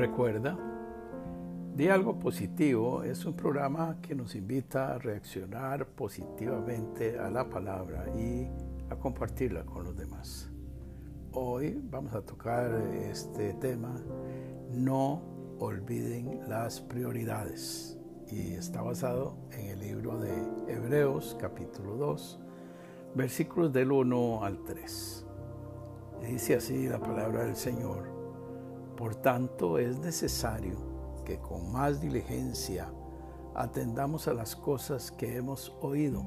Recuerda, Di algo positivo es un programa que nos invita a reaccionar positivamente a la palabra y a compartirla con los demás. Hoy vamos a tocar este tema, no olviden las prioridades, y está basado en el libro de Hebreos capítulo 2, versículos del 1 al 3. dice así la palabra del Señor, por tanto es necesario que con más diligencia atendamos a las cosas que hemos oído,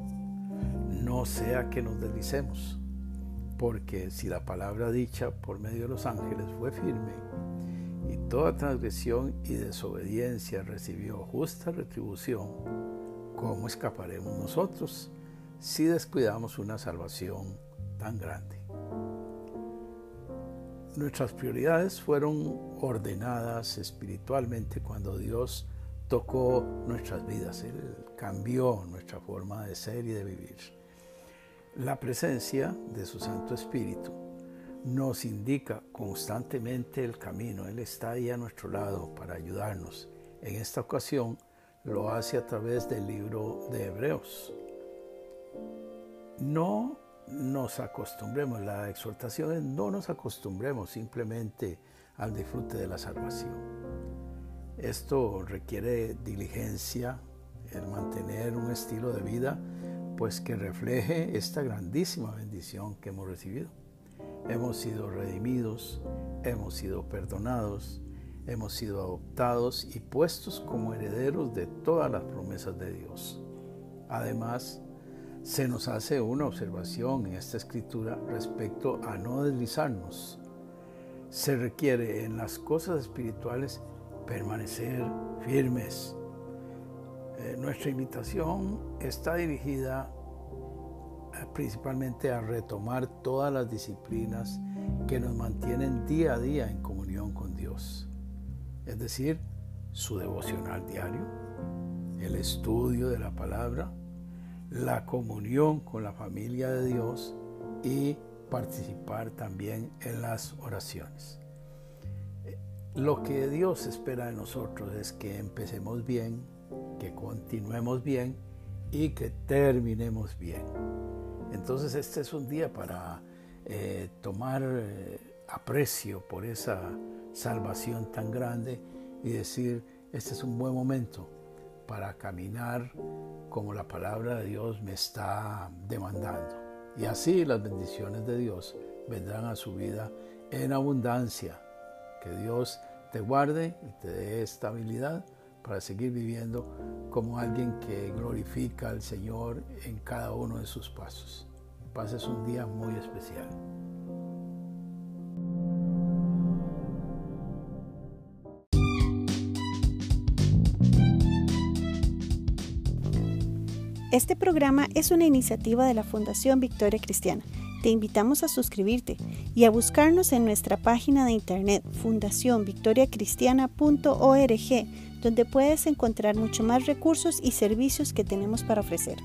no sea que nos deslicemos, porque si la palabra dicha por medio de los ángeles fue firme, y toda transgresión y desobediencia recibió justa retribución, ¿cómo escaparemos nosotros si descuidamos una salvación tan grande? Nuestras prioridades fueron ordenadas espiritualmente cuando Dios tocó nuestras vidas, Él cambió nuestra forma de ser y de vivir. La presencia de su Santo Espíritu nos indica constantemente el camino, Él está ahí a nuestro lado para ayudarnos. En esta ocasión lo hace a través del libro de Hebreos. No nos acostumbremos, la exhortación es no nos acostumbremos simplemente al disfrute de la salvación. Esto requiere diligencia, el mantener un estilo de vida pues que refleje esta grandísima bendición que hemos recibido. Hemos sido redimidos, hemos sido perdonados, hemos sido adoptados y puestos como herederos de todas las promesas de Dios. Además, se nos hace una observación en esta escritura respecto a no deslizarnos. Se requiere en las cosas espirituales permanecer firmes. Eh, nuestra invitación está dirigida eh, principalmente a retomar todas las disciplinas que nos mantienen día a día en comunión con Dios. Es decir, su devocional diario, el estudio de la palabra, la comunión con la familia de Dios y participar también en las oraciones. Lo que Dios espera de nosotros es que empecemos bien, que continuemos bien y que terminemos bien. Entonces este es un día para eh, tomar eh, aprecio por esa salvación tan grande y decir, este es un buen momento para caminar como la palabra de Dios me está demandando. Y así las bendiciones de Dios vendrán a su vida en abundancia. Que Dios te guarde y te dé estabilidad para seguir viviendo como alguien que glorifica al Señor en cada uno de sus pasos. Pases un día muy especial. Este programa es una iniciativa de la Fundación Victoria Cristiana. Te invitamos a suscribirte y a buscarnos en nuestra página de internet fundacionvictoriacristiana.org, donde puedes encontrar mucho más recursos y servicios que tenemos para ofrecer.